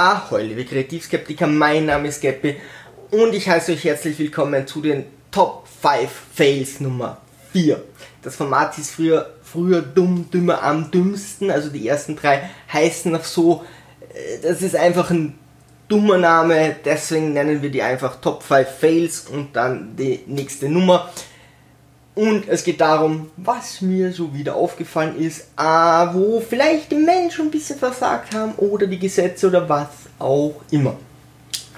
Ahoi, liebe Kreativskeptiker, mein Name ist Geppi und ich heiße euch herzlich willkommen zu den Top 5 Fails Nummer 4. Das Format hieß früher, früher dumm, dümmer, am dümmsten, also die ersten drei heißen noch so, äh, das ist einfach ein dummer Name, deswegen nennen wir die einfach Top 5 Fails und dann die nächste Nummer. Und es geht darum, was mir so wieder aufgefallen ist, ah, wo vielleicht die Menschen ein bisschen versagt haben oder die Gesetze oder was auch immer.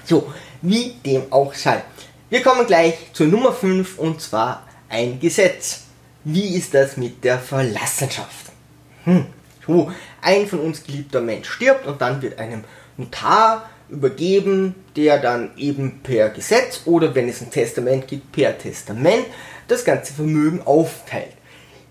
So, wie dem auch sei. Wir kommen gleich zur Nummer 5 und zwar ein Gesetz. Wie ist das mit der Verlassenschaft? Hm, so, ein von uns geliebter Mensch stirbt und dann wird einem Notar übergeben, der dann eben per Gesetz oder wenn es ein Testament gibt, per Testament das ganze Vermögen aufteilt.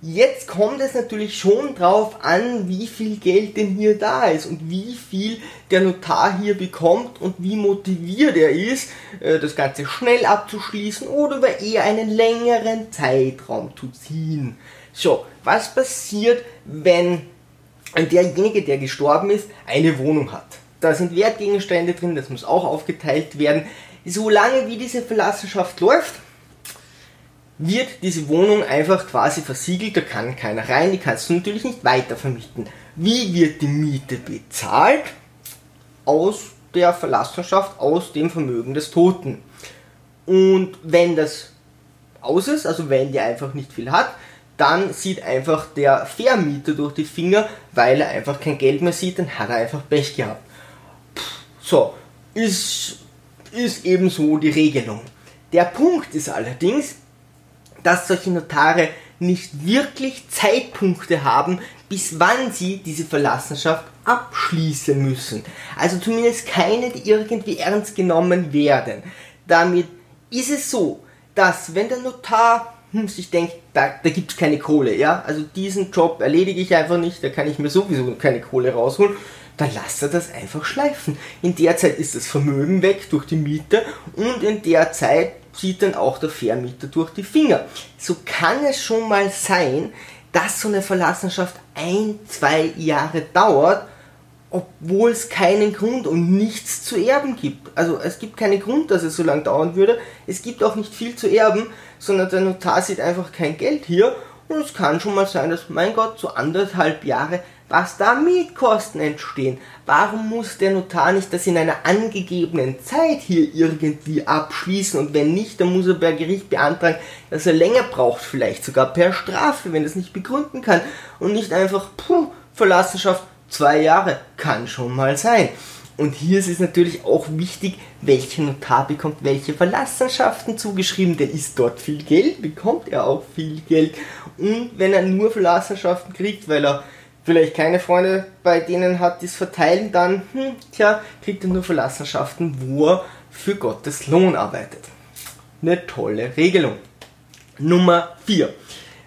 Jetzt kommt es natürlich schon drauf an, wie viel Geld denn hier da ist und wie viel der Notar hier bekommt und wie motiviert er ist, äh, das Ganze schnell abzuschließen oder über eher einen längeren Zeitraum zu ziehen. So, was passiert, wenn derjenige, der gestorben ist, eine Wohnung hat? Da sind Wertgegenstände drin, das muss auch aufgeteilt werden. Solange wie diese Verlassenschaft läuft, wird diese Wohnung einfach quasi versiegelt, da kann keiner rein, die kannst du natürlich nicht weiter vermieten. Wie wird die Miete bezahlt? Aus der Verlassenschaft, aus dem Vermögen des Toten. Und wenn das aus ist, also wenn der einfach nicht viel hat, dann sieht einfach der Vermieter durch die Finger, weil er einfach kein Geld mehr sieht, dann hat er einfach Pech gehabt. So, ist, ist eben so die Regelung. Der Punkt ist allerdings, dass solche Notare nicht wirklich Zeitpunkte haben, bis wann sie diese Verlassenschaft abschließen müssen. Also zumindest keine, die irgendwie ernst genommen werden. Damit ist es so, dass wenn der Notar hm, sich denkt, da, da gibt es keine Kohle, ja, also diesen Job erledige ich einfach nicht, da kann ich mir sowieso keine Kohle rausholen, dann lasst er das einfach schleifen. In der Zeit ist das Vermögen weg durch die Miete und in der Zeit zieht dann auch der Vermieter durch die Finger. So kann es schon mal sein, dass so eine Verlassenschaft ein, zwei Jahre dauert, obwohl es keinen Grund und nichts zu erben gibt. Also es gibt keinen Grund, dass es so lange dauern würde. Es gibt auch nicht viel zu erben, sondern der Notar sieht einfach kein Geld hier. Und es kann schon mal sein, dass, mein Gott, so anderthalb Jahre was da Mietkosten entstehen. Warum muss der Notar nicht das in einer angegebenen Zeit hier irgendwie abschließen und wenn nicht, dann muss er per Gericht beantragen, dass er länger braucht, vielleicht sogar per Strafe, wenn er es nicht begründen kann und nicht einfach, puh, Verlassenschaft, zwei Jahre, kann schon mal sein. Und hier ist es natürlich auch wichtig, welcher Notar bekommt welche Verlassenschaften zugeschrieben, denn ist dort viel Geld, bekommt er auch viel Geld. Und wenn er nur Verlassenschaften kriegt, weil er vielleicht keine Freunde bei denen hat, die es verteilen, dann, hm, tja, kriegt er nur Verlassenschaften, wo er für Gottes Lohn arbeitet. Eine tolle Regelung. Nummer 4.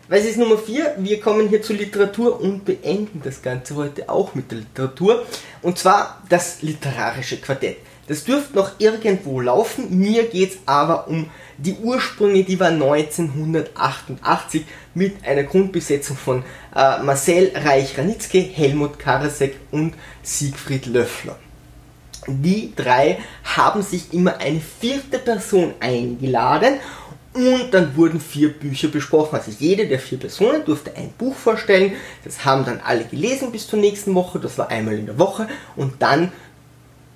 Was ist Nummer 4? Wir kommen hier zur Literatur und beenden das Ganze heute auch mit der Literatur. Und zwar das literarische Quartett. Das dürfte noch irgendwo laufen. Mir geht es aber um die Ursprünge, die war 1988 mit einer Grundbesetzung von äh, Marcel Reich-Ranitzky, Helmut Karasek und Siegfried Löffler. Die drei haben sich immer eine vierte Person eingeladen und dann wurden vier Bücher besprochen. Also jede der vier Personen durfte ein Buch vorstellen. Das haben dann alle gelesen bis zur nächsten Woche. Das war einmal in der Woche. Und dann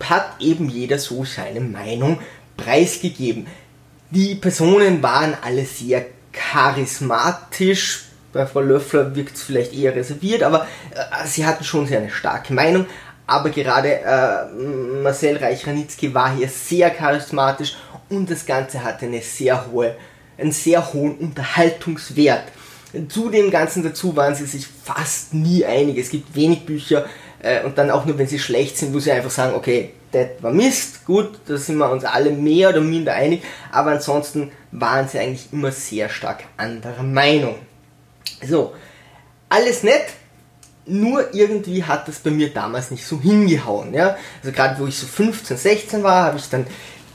hat eben jeder so seine Meinung preisgegeben. Die Personen waren alle sehr charismatisch. Bei Frau Löffler wirkt es vielleicht eher reserviert, aber äh, sie hatten schon sehr eine starke Meinung. Aber gerade äh, Marcel Reich-Ranitzky war hier sehr charismatisch und das Ganze hatte eine sehr hohe, einen sehr hohen Unterhaltungswert. Zu dem Ganzen dazu waren sie sich fast nie einig. Es gibt wenig Bücher äh, und dann auch nur, wenn sie schlecht sind, wo sie einfach sagen, okay, das war Mist, gut, da sind wir uns alle mehr oder minder einig, aber ansonsten waren sie eigentlich immer sehr stark anderer Meinung. So, alles nett, nur irgendwie hat das bei mir damals nicht so hingehauen. Ja? Also gerade wo ich so 15, 16 war, habe ich dann,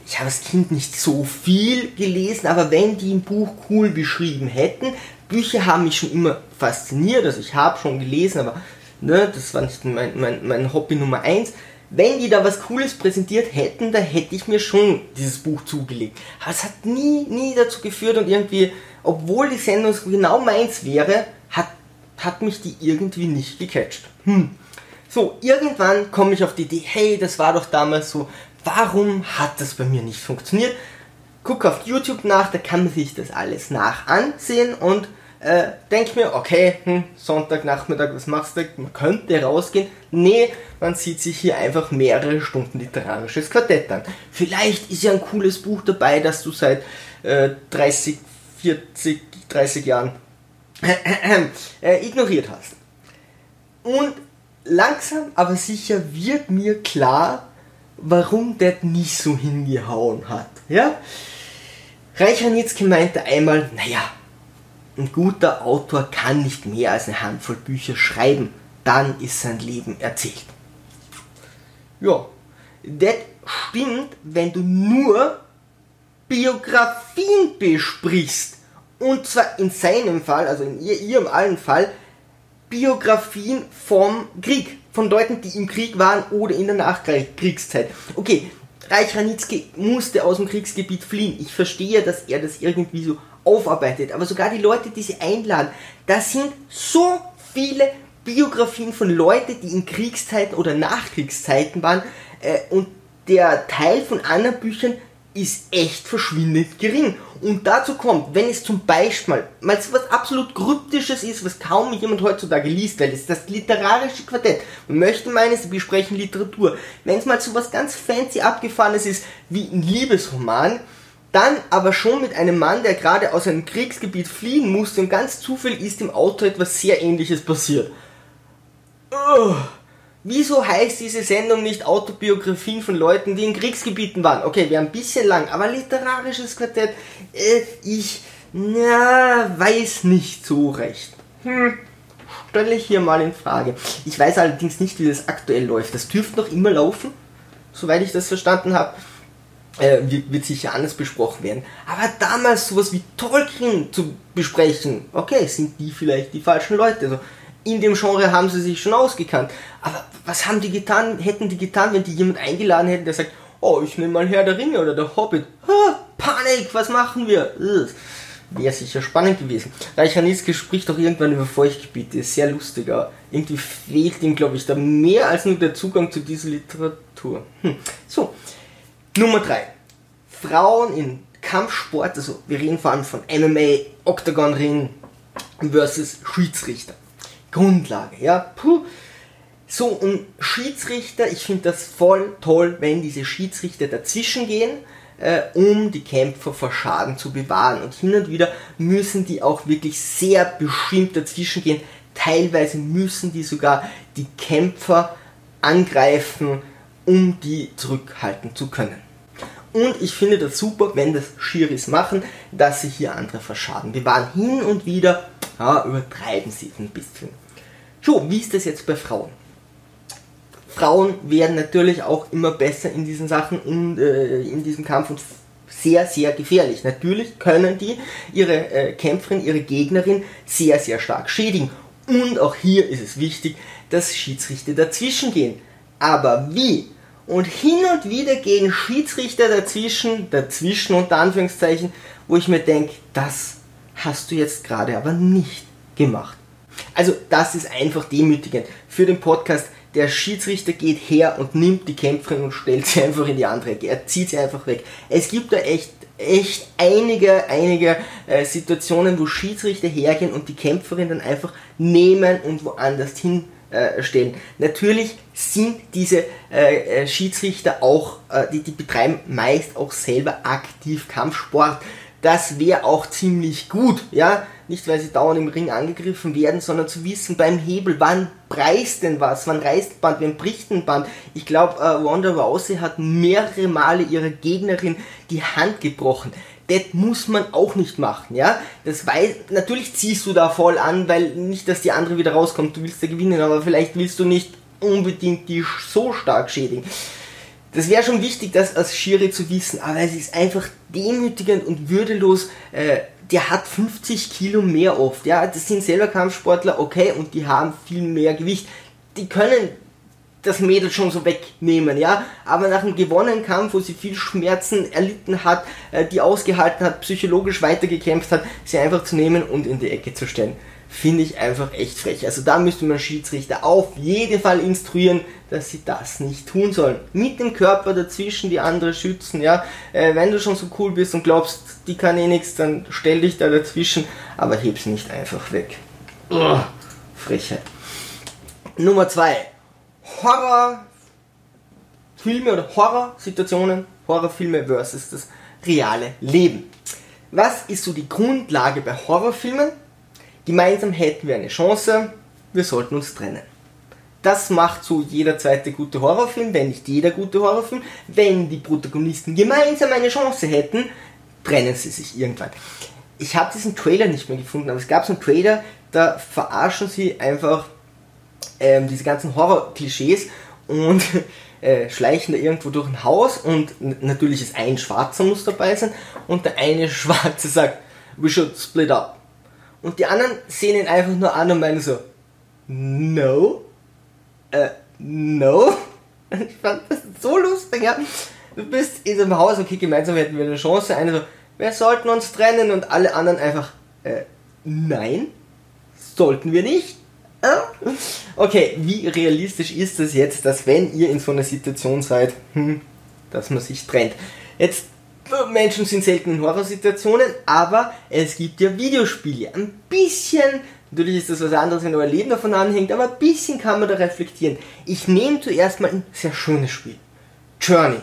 ich habe als Kind nicht so viel gelesen, aber wenn die ein Buch cool beschrieben hätten, Bücher haben mich schon immer fasziniert, also ich habe schon gelesen, aber ne, das war nicht mein, mein, mein Hobby Nummer 1 wenn die da was Cooles präsentiert hätten, da hätte ich mir schon dieses Buch zugelegt. Aber es hat nie, nie dazu geführt und irgendwie, obwohl die Sendung genau meins wäre, hat, hat mich die irgendwie nicht gecatcht. Hm. So, irgendwann komme ich auf die Idee, hey, das war doch damals so, warum hat das bei mir nicht funktioniert? Guck auf YouTube nach, da kann man sich das alles nach ansehen und äh, denke mir, okay, hm, Sonntagnachmittag, was machst du? Man könnte rausgehen. Nee, man sieht sich hier einfach mehrere Stunden literarisches Quartett an. Vielleicht ist ja ein cooles Buch dabei, das du seit äh, 30, 40, 30 Jahren äh, ignoriert hast. Und langsam aber sicher wird mir klar, warum der nicht so hingehauen hat. Ja? Reichernitzki meinte einmal, naja, ein guter Autor kann nicht mehr als eine Handvoll Bücher schreiben, dann ist sein Leben erzählt. Ja, das stimmt, wenn du nur Biografien besprichst. Und zwar in seinem Fall, also in ihrem allen Fall, Biografien vom Krieg. Von Leuten, die im Krieg waren oder in der Nachkriegszeit. Okay, Reich Ranitzky musste aus dem Kriegsgebiet fliehen. Ich verstehe, dass er das irgendwie so aufarbeitet. Aber sogar die Leute, die sie einladen, das sind so viele Biografien von Leuten, die in Kriegszeiten oder Nachkriegszeiten waren. Äh, und der Teil von anderen Büchern ist echt verschwindend gering. Und dazu kommt, wenn es zum Beispiel mal so was absolut Kryptisches ist, was kaum jemand heutzutage liest, weil es das literarische Quartett, man möchte meinen, sie besprechen Literatur. Wenn es mal so was ganz fancy abgefahrenes ist, wie ein Liebesroman, dann aber schon mit einem Mann, der gerade aus einem Kriegsgebiet fliehen musste und ganz zufällig ist im Auto etwas sehr ähnliches passiert. Oh. Wieso heißt diese Sendung nicht Autobiografien von Leuten, die in Kriegsgebieten waren? Okay, wäre ein bisschen lang, aber literarisches Quartett, äh, ich, na, weiß nicht so recht. Hm, stelle ich hier mal in Frage. Ich weiß allerdings nicht, wie das aktuell läuft. Das dürfte noch immer laufen, soweit ich das verstanden habe. Äh, wird, sicher anders besprochen werden. Aber damals sowas wie Tolkien zu besprechen, okay, sind die vielleicht die falschen Leute. Also, in dem Genre haben sie sich schon ausgekannt. Aber was haben die getan, hätten die getan, wenn die jemand eingeladen hätten, der sagt, oh, ich nehme mal Herr der Ringe oder der Hobbit. Ha, Panik, was machen wir? Wäre sicher spannend gewesen. Reichanitzke spricht auch irgendwann über Feuchtgebiete, ist sehr lustig, aber irgendwie fehlt ihm, glaube ich, da mehr als nur der Zugang zu dieser Literatur. Hm. So, Nummer 3. Frauen in Kampfsport, also wir reden vor allem von MMA, Octagon Ring versus Schiedsrichter. Grundlage, ja. Puh. So, und Schiedsrichter, ich finde das voll toll, wenn diese Schiedsrichter dazwischen gehen, äh, um die Kämpfer vor Schaden zu bewahren. Und hin und wieder müssen die auch wirklich sehr bestimmt dazwischen gehen. Teilweise müssen die sogar die Kämpfer angreifen, um die zurückhalten zu können. Und ich finde das super, wenn das Schiris machen, dass sie hier andere vor Schaden bewahren. Hin und wieder ja, übertreiben sie ein bisschen. So, wie ist das jetzt bei Frauen? Frauen werden natürlich auch immer besser in diesen Sachen und äh, in diesem Kampf und sehr, sehr gefährlich. Natürlich können die ihre äh, Kämpferin, ihre Gegnerin sehr, sehr stark schädigen. Und auch hier ist es wichtig, dass Schiedsrichter dazwischen gehen. Aber wie? Und hin und wieder gehen Schiedsrichter dazwischen, dazwischen unter Anführungszeichen, wo ich mir denke, das hast du jetzt gerade aber nicht gemacht. Also das ist einfach demütigend für den Podcast. Der Schiedsrichter geht her und nimmt die Kämpferin und stellt sie einfach in die andere Ecke. Er zieht sie einfach weg. Es gibt da echt, echt einige, einige äh, Situationen, wo Schiedsrichter hergehen und die Kämpferin dann einfach nehmen und woanders hinstellen. Natürlich sind diese äh, äh, Schiedsrichter auch, äh, die, die betreiben meist auch selber aktiv Kampfsport. Das wäre auch ziemlich gut, ja. Nicht, weil sie dauernd im Ring angegriffen werden, sondern zu wissen beim Hebel, wann preist denn was, wann reißt Band, wann bricht ein Band. Ich glaube, äh, Ronda Rousey hat mehrere Male ihrer Gegnerin die Hand gebrochen. Das muss man auch nicht machen, ja. Das weiß, natürlich ziehst du da voll an, weil nicht, dass die andere wieder rauskommt, du willst ja gewinnen, aber vielleicht willst du nicht unbedingt die so stark schädigen. Das wäre schon wichtig, das als Schiri zu wissen, aber es ist einfach demütigend und würdelos. Äh, der hat 50 Kilo mehr oft. Ja, das sind selber Kampfsportler, okay, und die haben viel mehr Gewicht. Die können das Mädel schon so wegnehmen, ja. Aber nach einem gewonnenen Kampf, wo sie viel Schmerzen erlitten hat, äh, die ausgehalten hat, psychologisch weitergekämpft hat, sie einfach zu nehmen und in die Ecke zu stellen. Finde ich einfach echt frech. Also da müsste man Schiedsrichter auf jeden Fall instruieren, dass sie das nicht tun sollen. Mit dem Körper dazwischen die andere schützen, ja. Äh, wenn du schon so cool bist und glaubst, die kann eh nichts, dann stell dich da dazwischen, aber heb sie nicht einfach weg. Ugh, Frechheit. Nummer zwei Horrorfilme oder Horrorsituationen, Horrorfilme versus das reale Leben. Was ist so die Grundlage bei Horrorfilmen? Gemeinsam hätten wir eine Chance, wir sollten uns trennen. Das macht so jeder zweite gute Horrorfilm, wenn nicht jeder gute Horrorfilm. Wenn die Protagonisten gemeinsam eine Chance hätten, trennen sie sich irgendwann. Ich habe diesen Trailer nicht mehr gefunden, aber es gab so einen Trailer, da verarschen sie einfach ähm, diese ganzen Horror-Klischees und äh, schleichen da irgendwo durch ein Haus und natürlich ist ein Schwarzer muss dabei sein und der eine Schwarze sagt, we should split up. Und die anderen sehen ihn einfach nur an und meinen so, no, äh, no. Ich fand das so lustig, ja. Du bist in einem Haus, okay, gemeinsam hätten wir eine Chance. Einer so, wir sollten uns trennen und alle anderen einfach, äh, nein, sollten wir nicht. Okay, wie realistisch ist es jetzt, dass wenn ihr in so einer Situation seid, hm, dass man sich trennt? Jetzt, Menschen sind selten in Horrorsituationen, aber es gibt ja Videospiele. Ein bisschen, natürlich ist das was anderes, wenn euer Leben davon anhängt, aber ein bisschen kann man da reflektieren. Ich nehme zuerst mal ein sehr schönes Spiel. Journey.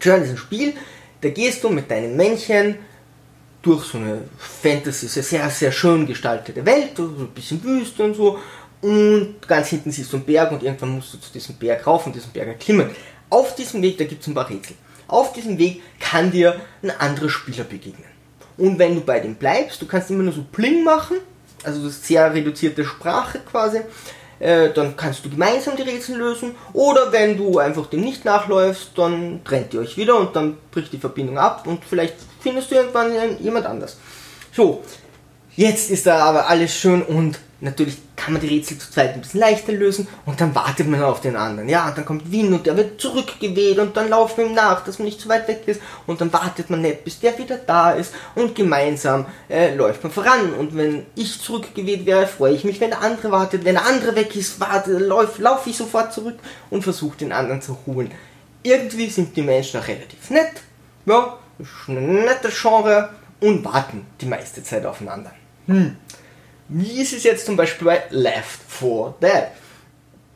Journey ist ein Spiel, da gehst du mit deinem Männchen durch so eine Fantasy, sehr, sehr schön gestaltete Welt, so ein bisschen Wüste und so. Und ganz hinten siehst du einen Berg und irgendwann musst du zu diesem Berg rauf und diesen Berg erklimmen. Auf diesem Weg, da gibt es ein paar Rätsel. Auf diesem Weg kann dir ein anderer Spieler begegnen. Und wenn du bei dem bleibst, du kannst immer nur so Pling machen, also das ist sehr reduzierte Sprache quasi, äh, dann kannst du gemeinsam die Rätsel lösen. Oder wenn du einfach dem nicht nachläufst, dann trennt ihr euch wieder und dann bricht die Verbindung ab und vielleicht findest du irgendwann jemand anders. So, jetzt ist da aber alles schön und natürlich kann man die Rätsel zu zweit ein bisschen leichter lösen und dann wartet man auf den anderen. Ja, und dann kommt Wien und der wird zurückgeweht und dann laufen wir ihm nach, dass man nicht zu weit weg ist und dann wartet man nicht, bis der wieder da ist und gemeinsam äh, läuft man voran. Und wenn ich zurückgeweht wäre, freue ich mich, wenn der andere wartet. Wenn der andere weg ist, warte, laufe lauf ich sofort zurück und versuche den anderen zu holen. Irgendwie sind die Menschen auch relativ nett. Ja, nettes Genre und warten die meiste Zeit aufeinander. Hm. Wie ist es jetzt zum Beispiel bei Left 4 Dead?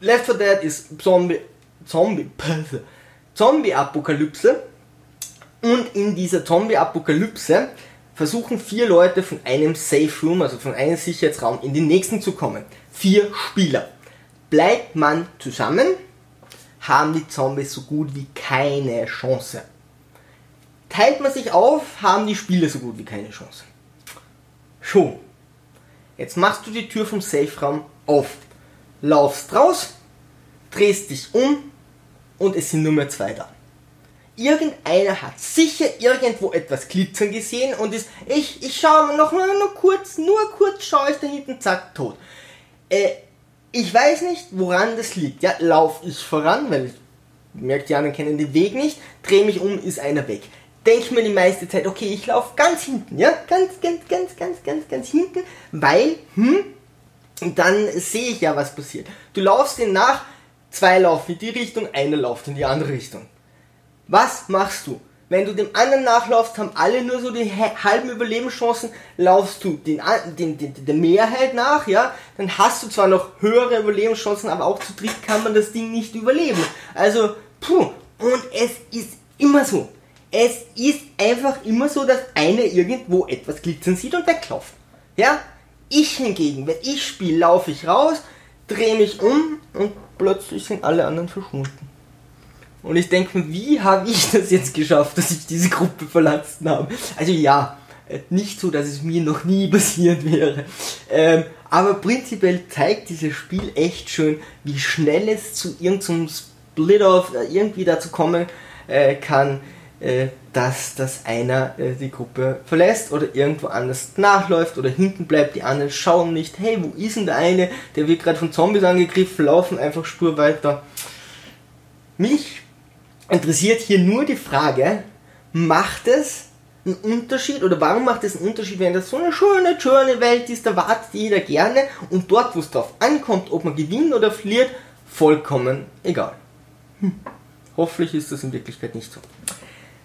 Left 4 Dead ist Zombie, Zombie, Zombie-Apokalypse und in dieser Zombie-Apokalypse versuchen vier Leute von einem Safe Room, also von einem Sicherheitsraum, in den nächsten zu kommen. Vier Spieler. Bleibt man zusammen, haben die Zombies so gut wie keine Chance. Teilt man sich auf, haben die Spieler so gut wie keine Chance. Schon. Jetzt machst du die Tür vom Safe-Raum auf, laufst raus, drehst dich um und es sind nur mehr zwei da. Irgendeiner hat sicher irgendwo etwas glitzern gesehen und ist, ich, ich schaue noch nur, nur kurz, nur kurz schaue ich da hinten, zack, tot. Äh, ich weiß nicht, woran das liegt. Ja, lauf ich voran, weil ich merke, die anderen kennen den Weg nicht, drehe mich um, ist einer weg denke mir die meiste Zeit, okay, ich laufe ganz hinten, ja, ganz, ganz, ganz, ganz, ganz, ganz hinten, weil, hm, dann sehe ich ja, was passiert. Du laufst denen nach, zwei laufen in die Richtung, einer läuft in die andere Richtung. Was machst du? Wenn du dem anderen nachlaufst, haben alle nur so die halben Überlebenschancen, laufst du den, den, den, der Mehrheit nach, ja, dann hast du zwar noch höhere Überlebenschancen, aber auch zu dritt kann man das Ding nicht überleben. Also, puh, und es ist immer so es ist einfach immer so, dass einer irgendwo etwas glitzern sieht und wegläuft. Ja? Ich hingegen, wenn ich spiele, laufe ich raus, drehe mich um und plötzlich sind alle anderen verschwunden. Und ich denke mir, wie habe ich das jetzt geschafft, dass ich diese Gruppe verlassen habe? Also ja, äh, nicht so, dass es mir noch nie passiert wäre. Ähm, aber prinzipiell zeigt dieses Spiel echt schön, wie schnell es zu irgendeinem Split-Off äh, irgendwie dazu kommen äh, kann, dass, dass einer äh, die Gruppe verlässt oder irgendwo anders nachläuft oder hinten bleibt, die anderen schauen nicht, hey, wo ist denn der eine, der wird gerade von Zombies angegriffen, laufen einfach stur weiter. Mich interessiert hier nur die Frage, macht es einen Unterschied oder warum macht es einen Unterschied, wenn das so eine schöne, schöne Welt ist, da wartet jeder gerne und dort, wo es drauf ankommt, ob man gewinnt oder verliert, vollkommen egal. Hm. Hoffentlich ist das in Wirklichkeit nicht so.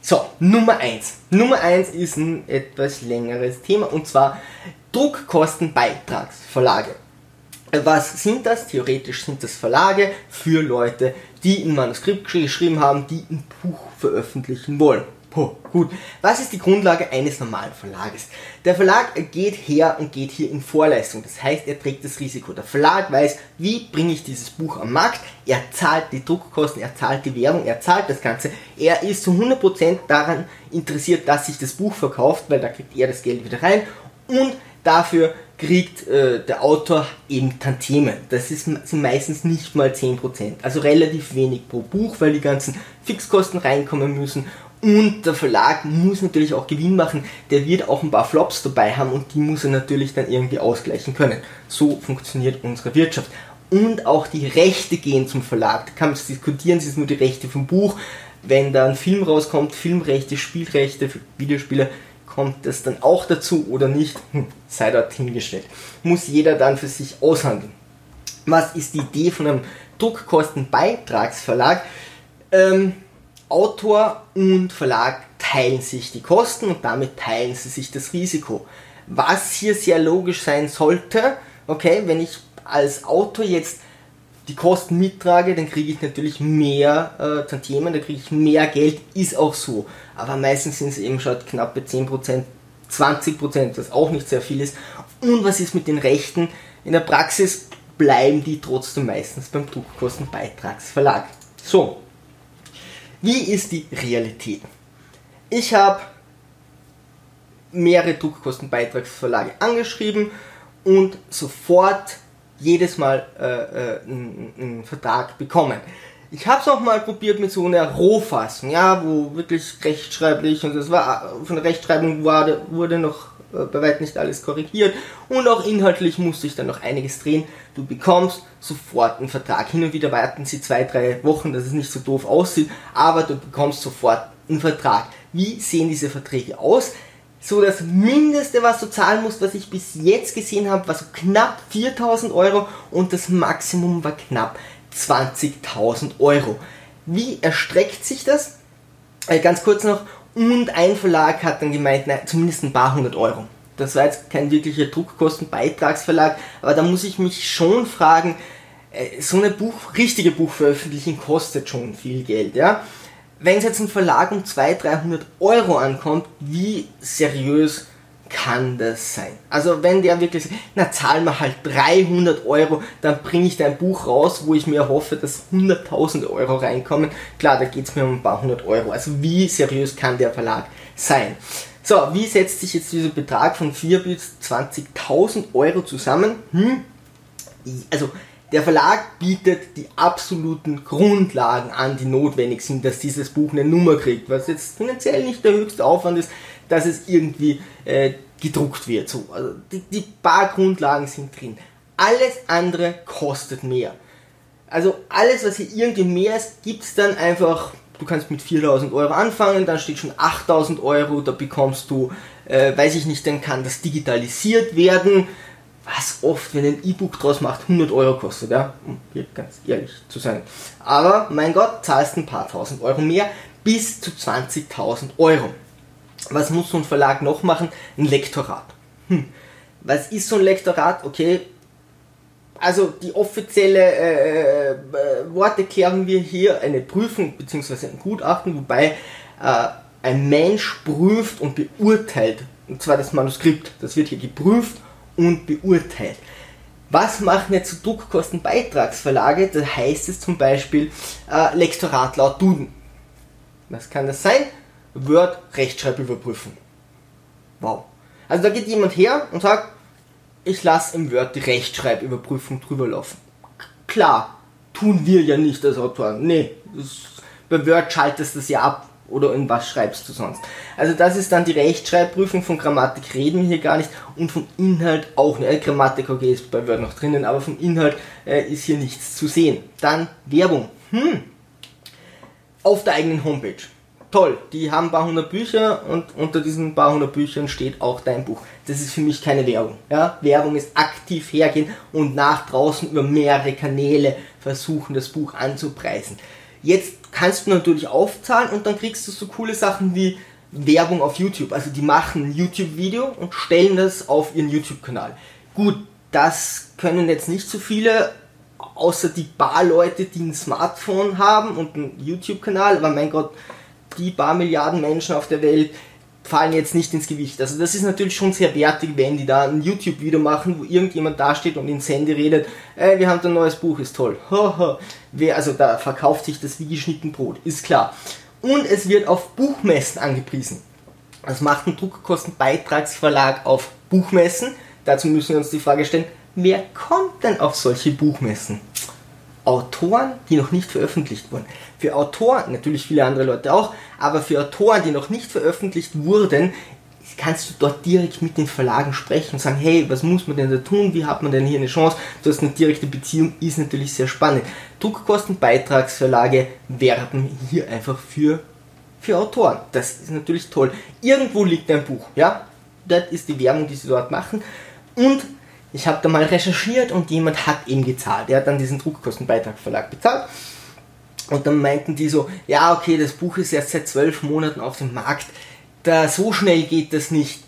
So, Nummer 1. Nummer 1 ist ein etwas längeres Thema und zwar Druckkostenbeitragsverlage. Was sind das? Theoretisch sind das Verlage für Leute, die ein Manuskript geschrieben haben, die ein Buch veröffentlichen wollen. Puh, gut. Was ist die Grundlage eines normalen Verlages? Der Verlag geht her und geht hier in Vorleistung. Das heißt, er trägt das Risiko. Der Verlag weiß, wie bringe ich dieses Buch am Markt. Er zahlt die Druckkosten, er zahlt die Werbung, er zahlt das Ganze. Er ist zu 100% daran interessiert, dass sich das Buch verkauft, weil da kriegt er das Geld wieder rein. Und dafür kriegt äh, der Autor eben Tantieme. Das ist, sind meistens nicht mal 10%. Also relativ wenig pro Buch, weil die ganzen Fixkosten reinkommen müssen und der Verlag muss natürlich auch Gewinn machen, der wird auch ein paar Flops dabei haben und die muss er natürlich dann irgendwie ausgleichen können. So funktioniert unsere Wirtschaft. Und auch die Rechte gehen zum Verlag. Da kann man diskutieren, es ist nur die Rechte vom Buch. Wenn da ein Film rauskommt, Filmrechte, Spielrechte für Videospiele, kommt das dann auch dazu oder nicht? Hm, sei dort hingestellt. Muss jeder dann für sich aushandeln. Was ist die Idee von einem Druckkostenbeitragsverlag? Ähm, Autor und Verlag teilen sich die Kosten und damit teilen sie sich das Risiko. Was hier sehr logisch sein sollte, okay, wenn ich als Autor jetzt die Kosten mittrage, dann kriege ich natürlich mehr äh, Tantiemen, dann kriege ich mehr Geld, ist auch so. Aber meistens sind es eben schon knappe 10%, 20%, was auch nicht sehr viel ist. Und was ist mit den Rechten? In der Praxis bleiben die trotzdem meistens beim Druckkostenbeitragsverlag. So, wie ist die Realität? Ich habe mehrere Druckkostenbeitragsverlage angeschrieben und sofort jedes Mal äh, äh, einen, einen Vertrag bekommen. Ich habe es auch mal probiert mit so einer Rohfassung, ja, wo wirklich rechtschreiblich und das war von der Rechtschreibung wurde, wurde noch bei weitem nicht alles korrigiert und auch inhaltlich musste ich dann noch einiges drehen. Du bekommst sofort einen Vertrag. Hin und wieder warten sie zwei, drei Wochen, dass es nicht so doof aussieht, aber du bekommst sofort einen Vertrag. Wie sehen diese Verträge aus? So das Mindeste, was du zahlen musst, was ich bis jetzt gesehen habe, war so knapp 4000 Euro und das Maximum war knapp 20.000 Euro. Wie erstreckt sich das? Äh, ganz kurz noch, und ein Verlag hat dann gemeint, na, zumindest ein paar hundert Euro. Das war jetzt kein wirklicher Druckkostenbeitragsverlag, aber da muss ich mich schon fragen, äh, so eine Buch, richtige Buchveröffentlichung kostet schon viel Geld, ja. Wenn es jetzt ein Verlag um 200, 300 Euro ankommt, wie seriös kann das sein? Also wenn der wirklich sagt, na zahl mal halt 300 Euro, dann bringe ich dein Buch raus, wo ich mir hoffe, dass 100.000 Euro reinkommen. Klar, da geht es mir um ein paar hundert Euro. Also wie seriös kann der Verlag sein? So, wie setzt sich jetzt dieser Betrag von 4 bis 20.000 Euro zusammen? Hm? Also der Verlag bietet die absoluten Grundlagen an, die notwendig sind, dass dieses Buch eine Nummer kriegt, was jetzt finanziell nicht der höchste Aufwand ist, dass es irgendwie äh, gedruckt wird. So, also die, die paar Grundlagen sind drin. Alles andere kostet mehr. Also alles, was hier irgendwie mehr ist, gibt es dann einfach, du kannst mit 4000 Euro anfangen, dann steht schon 8000 Euro, da bekommst du, äh, weiß ich nicht, dann kann das digitalisiert werden, was oft, wenn ein E-Book draus macht, 100 Euro kostet, ja, um hier ganz ehrlich zu sein. Aber, mein Gott, zahlst ein paar tausend Euro mehr, bis zu 20.000 Euro. Was muss so ein Verlag noch machen? Ein Lektorat. Hm. Was ist so ein Lektorat? Okay, also die offizielle äh, äh, Worterklärung wir hier eine Prüfung bzw. ein Gutachten, wobei äh, ein Mensch prüft und beurteilt, und zwar das Manuskript, das wird hier geprüft und beurteilt. Was machen jetzt so Druckkostenbeitragsverlage? Da heißt es zum Beispiel äh, Lektorat laut Duden. Was kann das sein? Word Rechtschreibüberprüfung. Wow. Also da geht jemand her und sagt, ich lasse im Word die Rechtschreibüberprüfung drüber laufen. Klar, tun wir ja nicht als Autoren. Nee, das, bei Word schaltest du das ja ab. Oder in was schreibst du sonst? Also das ist dann die Rechtschreibprüfung, von Grammatik reden wir hier gar nicht und vom Inhalt auch nicht. Äh, Grammatik, okay, ist bei Word noch drinnen, aber vom Inhalt äh, ist hier nichts zu sehen. Dann Werbung. Hm. Auf der eigenen Homepage. Toll, die haben ein paar hundert Bücher und unter diesen paar hundert Büchern steht auch dein Buch. Das ist für mich keine Werbung. Ja? Werbung ist aktiv hergehen und nach draußen über mehrere Kanäle versuchen, das Buch anzupreisen. Jetzt kannst du natürlich aufzahlen und dann kriegst du so coole Sachen wie Werbung auf YouTube. Also die machen ein YouTube-Video und stellen das auf ihren YouTube-Kanal. Gut, das können jetzt nicht so viele, außer die paar Leute, die ein Smartphone haben und einen YouTube-Kanal. Aber mein Gott, die paar Milliarden Menschen auf der Welt fallen jetzt nicht ins Gewicht. Also das ist natürlich schon sehr wertig, wenn die da ein YouTube-Video machen, wo irgendjemand dasteht und ins Handy redet, ey, wir haben ein neues Buch, ist toll. also da verkauft sich das wie geschnitten Brot, ist klar. Und es wird auf Buchmessen angepriesen. Das macht ein Druckkostenbeitragsverlag auf Buchmessen. Dazu müssen wir uns die Frage stellen, wer kommt denn auf solche Buchmessen? Autoren, die noch nicht veröffentlicht wurden. Für Autoren, natürlich viele andere Leute auch, aber für Autoren, die noch nicht veröffentlicht wurden, kannst du dort direkt mit den Verlagen sprechen und sagen, hey, was muss man denn da tun? Wie hat man denn hier eine Chance? Du hast eine direkte Beziehung, ist natürlich sehr spannend. Druckkostenbeitragsverlage werben hier einfach für, für Autoren. Das ist natürlich toll. Irgendwo liegt ein Buch, ja? Das ist die Werbung, die sie dort machen. Und ich habe da mal recherchiert und jemand hat eben gezahlt. Er hat dann diesen Druckkostenbeitragsverlag bezahlt. Und dann meinten die so, ja, okay, das Buch ist erst seit zwölf Monaten auf dem Markt. Da, so schnell geht das nicht.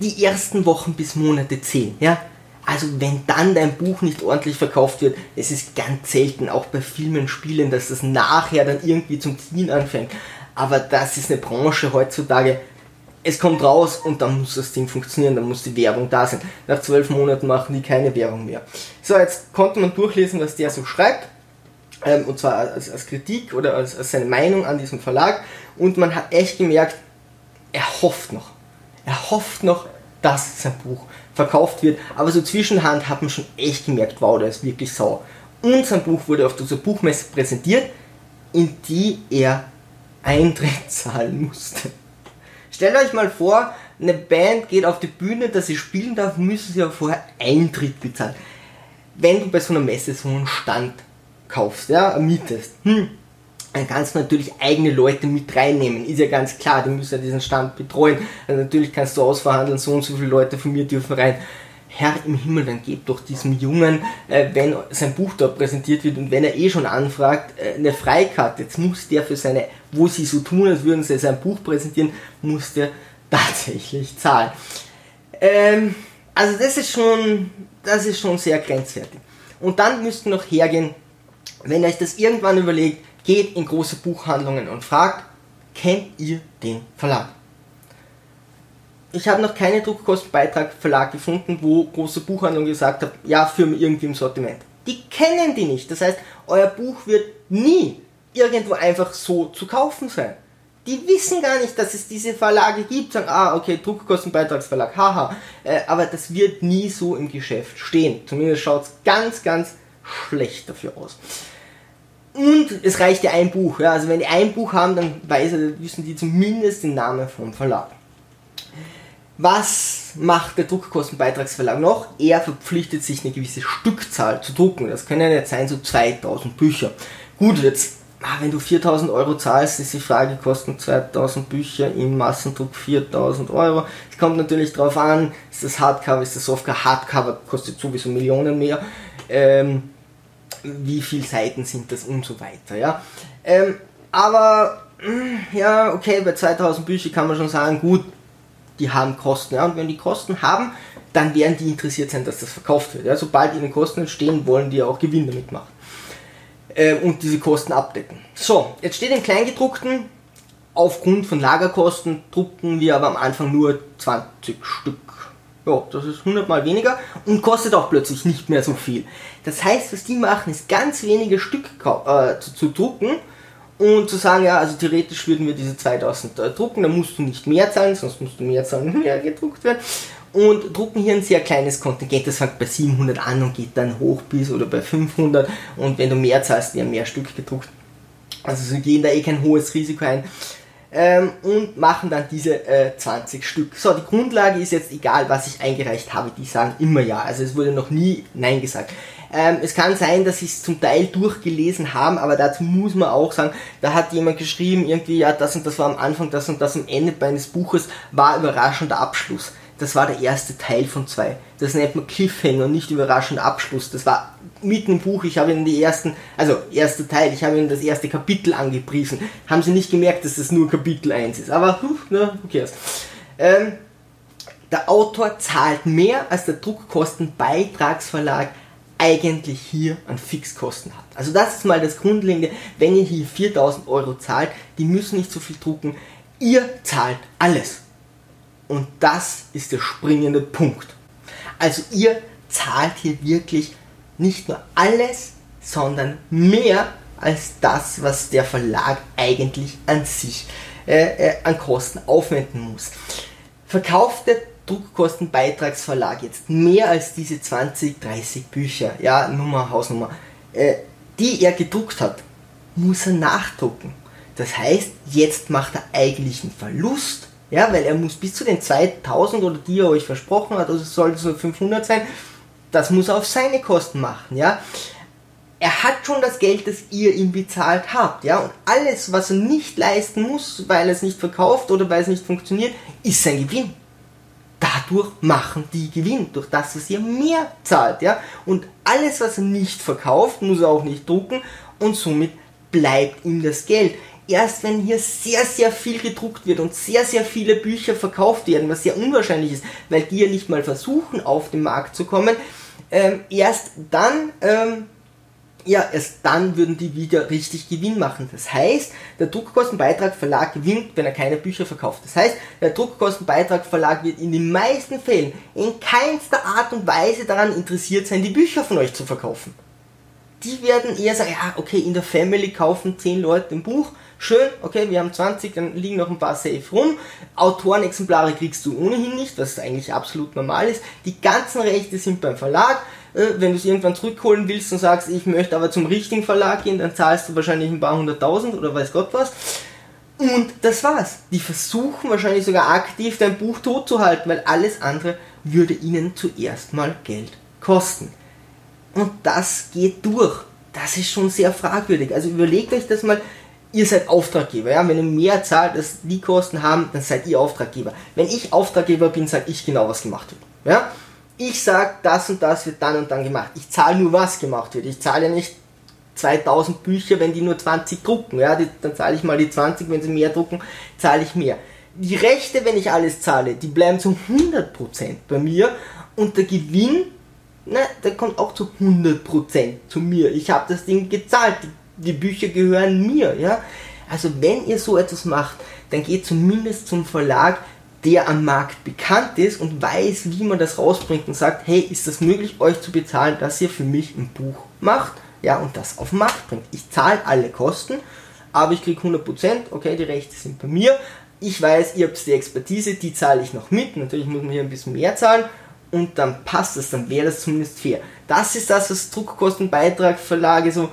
Die ersten Wochen bis Monate zählen, ja. Also wenn dann dein Buch nicht ordentlich verkauft wird, es ist ganz selten, auch bei Filmen, Spielen, dass das nachher dann irgendwie zum Ziehen anfängt. Aber das ist eine Branche heutzutage, es kommt raus und dann muss das Ding funktionieren, dann muss die Werbung da sein. Nach zwölf Monaten machen die keine Werbung mehr. So, jetzt konnte man durchlesen, was der so schreibt. Ähm, und zwar als, als Kritik oder als, als, seine Meinung an diesem Verlag. Und man hat echt gemerkt, er hofft noch. Er hofft noch, dass sein Buch verkauft wird. Aber so zwischenhand hat man schon echt gemerkt, wow, der ist wirklich sauer. Und sein Buch wurde auf dieser Buchmesse präsentiert, in die er Eintritt zahlen musste. Stellt euch mal vor, eine Band geht auf die Bühne, dass sie spielen darf, müssen sie aber vorher Eintritt bezahlen. Wenn du bei so einer Messe so einen Stand kaufst, ja, mietest, hm, dann kannst du natürlich eigene Leute mit reinnehmen. Ist ja ganz klar, die müssen ja diesen Stand betreuen. Also natürlich kannst du ausverhandeln, so und so viele Leute von mir dürfen rein. Herr im Himmel, dann gebt doch diesem Jungen, äh, wenn sein Buch dort präsentiert wird und wenn er eh schon anfragt, äh, eine Freikarte. Jetzt muss der für seine, wo sie so tun, als würden sie sein Buch präsentieren, muss der tatsächlich zahlen. Ähm, also das ist schon, das ist schon sehr grenzwertig. Und dann müsst ihr noch hergehen, wenn ihr euch das irgendwann überlegt, geht in große Buchhandlungen und fragt, kennt ihr den Verlag? Ich habe noch keine Druckkostenbeitrag-Verlag gefunden, wo große Buchhandlung gesagt hat, ja, Firma irgendwie im Sortiment. Die kennen die nicht. Das heißt, euer Buch wird nie irgendwo einfach so zu kaufen sein. Die wissen gar nicht, dass es diese Verlage gibt, sagen, ah, okay, Druckkostenbeitragsverlag, haha. Äh, aber das wird nie so im Geschäft stehen. Zumindest schaut es ganz, ganz schlecht dafür aus. Und es reicht ja ein Buch. Ja? Also wenn die ein Buch haben, dann weiß, wissen die zumindest den Namen vom Verlag. Was macht der Druckkostenbeitragsverlag noch? Er verpflichtet sich eine gewisse Stückzahl zu drucken. Das können nicht sein, so 2000 Bücher. Gut, jetzt, ah, wenn du 4000 Euro zahlst, ist die Frage, kosten 2000 Bücher im Massendruck 4000 Euro. Es kommt natürlich darauf an, ist das Hardcover, ist das Softcover. Hardcover kostet sowieso Millionen mehr. Ähm, wie viele Seiten sind das und so weiter, ja. Ähm, aber, mm, ja, okay, bei 2000 Büchern kann man schon sagen, gut, die haben Kosten. Ja? Und wenn die Kosten haben, dann werden die interessiert sein, dass das verkauft wird. Ja? Sobald ihnen Kosten entstehen, wollen die auch Gewinn damit machen. Äh, und diese Kosten abdecken. So, jetzt steht im Kleingedruckten, aufgrund von Lagerkosten drucken wir aber am Anfang nur 20 Stück. Ja, das ist 100 mal weniger und kostet auch plötzlich nicht mehr so viel. Das heißt, was die machen, ist ganz wenige Stück äh, zu, zu drucken und zu sagen, ja, also theoretisch würden wir diese 2000 äh, drucken, dann musst du nicht mehr zahlen, sonst musst du mehr zahlen, mehr gedruckt werden. Und drucken hier ein sehr kleines Kontingent, das fängt bei 700 an und geht dann hoch bis oder bei 500. Und wenn du mehr zahlst, werden mehr Stück gedruckt. Also sie gehen da eh kein hohes Risiko ein. Ähm, und machen dann diese äh, 20 Stück. So, die Grundlage ist jetzt egal, was ich eingereicht habe. Die sagen immer ja. Also es wurde noch nie Nein gesagt. Ähm, es kann sein, dass sie es zum Teil durchgelesen haben, aber dazu muss man auch sagen, da hat jemand geschrieben, irgendwie, ja, das und das war am Anfang, das und das am Ende meines Buches, war überraschender Abschluss. Das war der erste Teil von zwei. Das nennt man Cliffhanger, nicht überraschender Abschluss. Das war mitten im Buch, ich habe ihnen die ersten, also erster Teil, ich habe ihnen das erste Kapitel angepriesen. Haben sie nicht gemerkt, dass das nur Kapitel 1 ist. Aber, huh, ne, who cares. Ähm, der Autor zahlt mehr als der Druckkostenbeitragsverlag eigentlich hier an Fixkosten hat. Also das ist mal das Grundlegende, wenn ihr hier 4000 Euro zahlt, die müssen nicht so viel drucken, ihr zahlt alles. Und das ist der springende Punkt. Also ihr zahlt hier wirklich nicht nur alles, sondern mehr als das, was der Verlag eigentlich an sich äh, äh, an Kosten aufwenden muss. Verkauft der Druckkostenbeitragsverlag jetzt mehr als diese 20, 30 Bücher, ja, Nummer, Hausnummer, äh, die er gedruckt hat, muss er nachdrucken. Das heißt, jetzt macht er eigentlich einen Verlust, ja, weil er muss bis zu den 2000 oder die er euch versprochen hat, also sollte es nur 500 sein, das muss er auf seine Kosten machen, ja. Er hat schon das Geld, das ihr ihm bezahlt habt, ja, und alles, was er nicht leisten muss, weil er es nicht verkauft oder weil es nicht funktioniert, ist sein Gewinn dadurch machen die Gewinn, durch das, was ihr mehr zahlt, ja. Und alles, was er nicht verkauft, muss er auch nicht drucken und somit bleibt ihm das Geld. Erst wenn hier sehr, sehr viel gedruckt wird und sehr, sehr viele Bücher verkauft werden, was sehr unwahrscheinlich ist, weil die ja nicht mal versuchen, auf den Markt zu kommen, ähm, erst dann ähm, ja, erst dann würden die wieder richtig Gewinn machen. Das heißt, der Druckkostenbeitrag Verlag gewinnt, wenn er keine Bücher verkauft. Das heißt, der Druckkostenbeitrag Verlag wird in den meisten Fällen in keinster Art und Weise daran interessiert sein, die Bücher von euch zu verkaufen. Die werden eher sagen, ja, okay, in der Family kaufen 10 Leute ein Buch, schön, okay, wir haben 20, dann liegen noch ein paar safe rum. Autorenexemplare kriegst du ohnehin nicht, was eigentlich absolut normal ist. Die ganzen Rechte sind beim Verlag wenn du es irgendwann zurückholen willst und sagst, ich möchte aber zum richtigen Verlag gehen, dann zahlst du wahrscheinlich ein paar hunderttausend oder weiß Gott was. Und das war's. Die versuchen wahrscheinlich sogar aktiv dein Buch tot zu halten, weil alles andere würde ihnen zuerst mal Geld kosten. Und das geht durch. Das ist schon sehr fragwürdig. Also überlegt euch das mal. Ihr seid Auftraggeber, ja. Wenn ihr mehr zahlt, als die Kosten haben, dann seid ihr Auftraggeber. Wenn ich Auftraggeber bin, sage ich genau, was gemacht wird. Ja ich sage, das und das wird dann und dann gemacht. Ich zahle nur, was gemacht wird. Ich zahle nicht 2000 Bücher, wenn die nur 20 drucken. Ja, die, dann zahle ich mal die 20, wenn sie mehr drucken, zahle ich mehr. Die Rechte, wenn ich alles zahle, die bleiben zu 100% bei mir und der Gewinn, ne, der kommt auch zu 100% zu mir. Ich habe das Ding gezahlt, die, die Bücher gehören mir. Ja? Also wenn ihr so etwas macht, dann geht zumindest zum Verlag, der am Markt bekannt ist und weiß, wie man das rausbringt und sagt, hey, ist das möglich, euch zu bezahlen, dass ihr für mich ein Buch macht, ja, und das auf den Markt bringt. Ich zahle alle Kosten, aber ich kriege 100%, okay, die Rechte sind bei mir. Ich weiß, ihr habt die Expertise, die zahle ich noch mit. Natürlich muss man hier ein bisschen mehr zahlen und dann passt es, dann wäre das zumindest fair. Das ist das, was Druckkostenbeitragsverlage so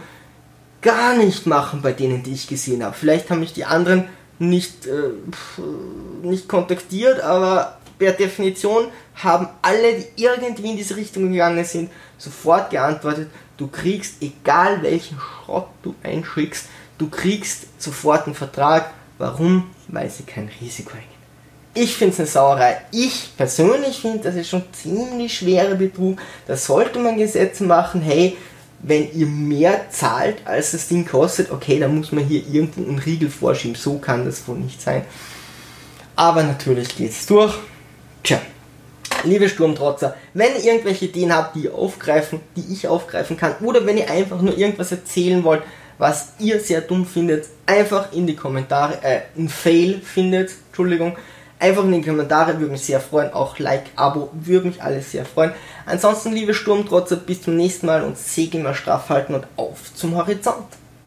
gar nicht machen bei denen, die ich gesehen habe. Vielleicht haben mich die anderen nicht, äh, nicht kontaktiert, aber per Definition haben alle, die irgendwie in diese Richtung gegangen sind, sofort geantwortet, du kriegst, egal welchen Schrott du einschickst, du kriegst sofort einen Vertrag. Warum? Weil sie kein Risiko eingehen. Ich finde es eine Sauerei. Ich persönlich finde, das ist schon ziemlich schwerer Betrug. Da sollte man Gesetze machen, hey, wenn ihr mehr zahlt, als das Ding kostet, okay, dann muss man hier irgendwo einen Riegel vorschieben. So kann das wohl nicht sein. Aber natürlich geht es durch. Tja, liebe Sturmtrotzer, wenn ihr irgendwelche Ideen habt, die ihr aufgreifen, die ich aufgreifen kann, oder wenn ihr einfach nur irgendwas erzählen wollt, was ihr sehr dumm findet, einfach in die Kommentare, äh, ein Fail findet, Entschuldigung, Einfach in die Kommentare, würde mich sehr freuen. Auch Like, Abo, würde mich alles sehr freuen. Ansonsten, liebe Sturmtrotzer, bis zum nächsten Mal und Segel mal straff halten und auf zum Horizont.